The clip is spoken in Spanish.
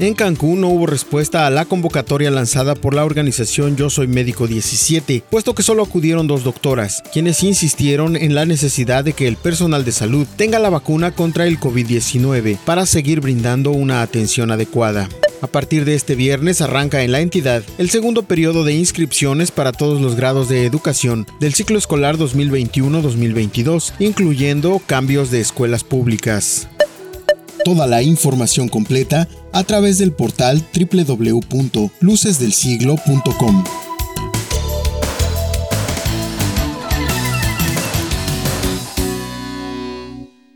En Cancún no hubo respuesta a la convocatoria lanzada por la organización Yo Soy Médico 17, puesto que solo acudieron dos doctoras, quienes insistieron en la necesidad de que el personal de salud tenga la vacuna contra el COVID-19 para seguir brindando una atención adecuada. A partir de este viernes arranca en la entidad el segundo periodo de inscripciones para todos los grados de educación del ciclo escolar 2021-2022, incluyendo cambios de escuelas públicas. Toda la información completa a través del portal www.lucesdelsiglo.com.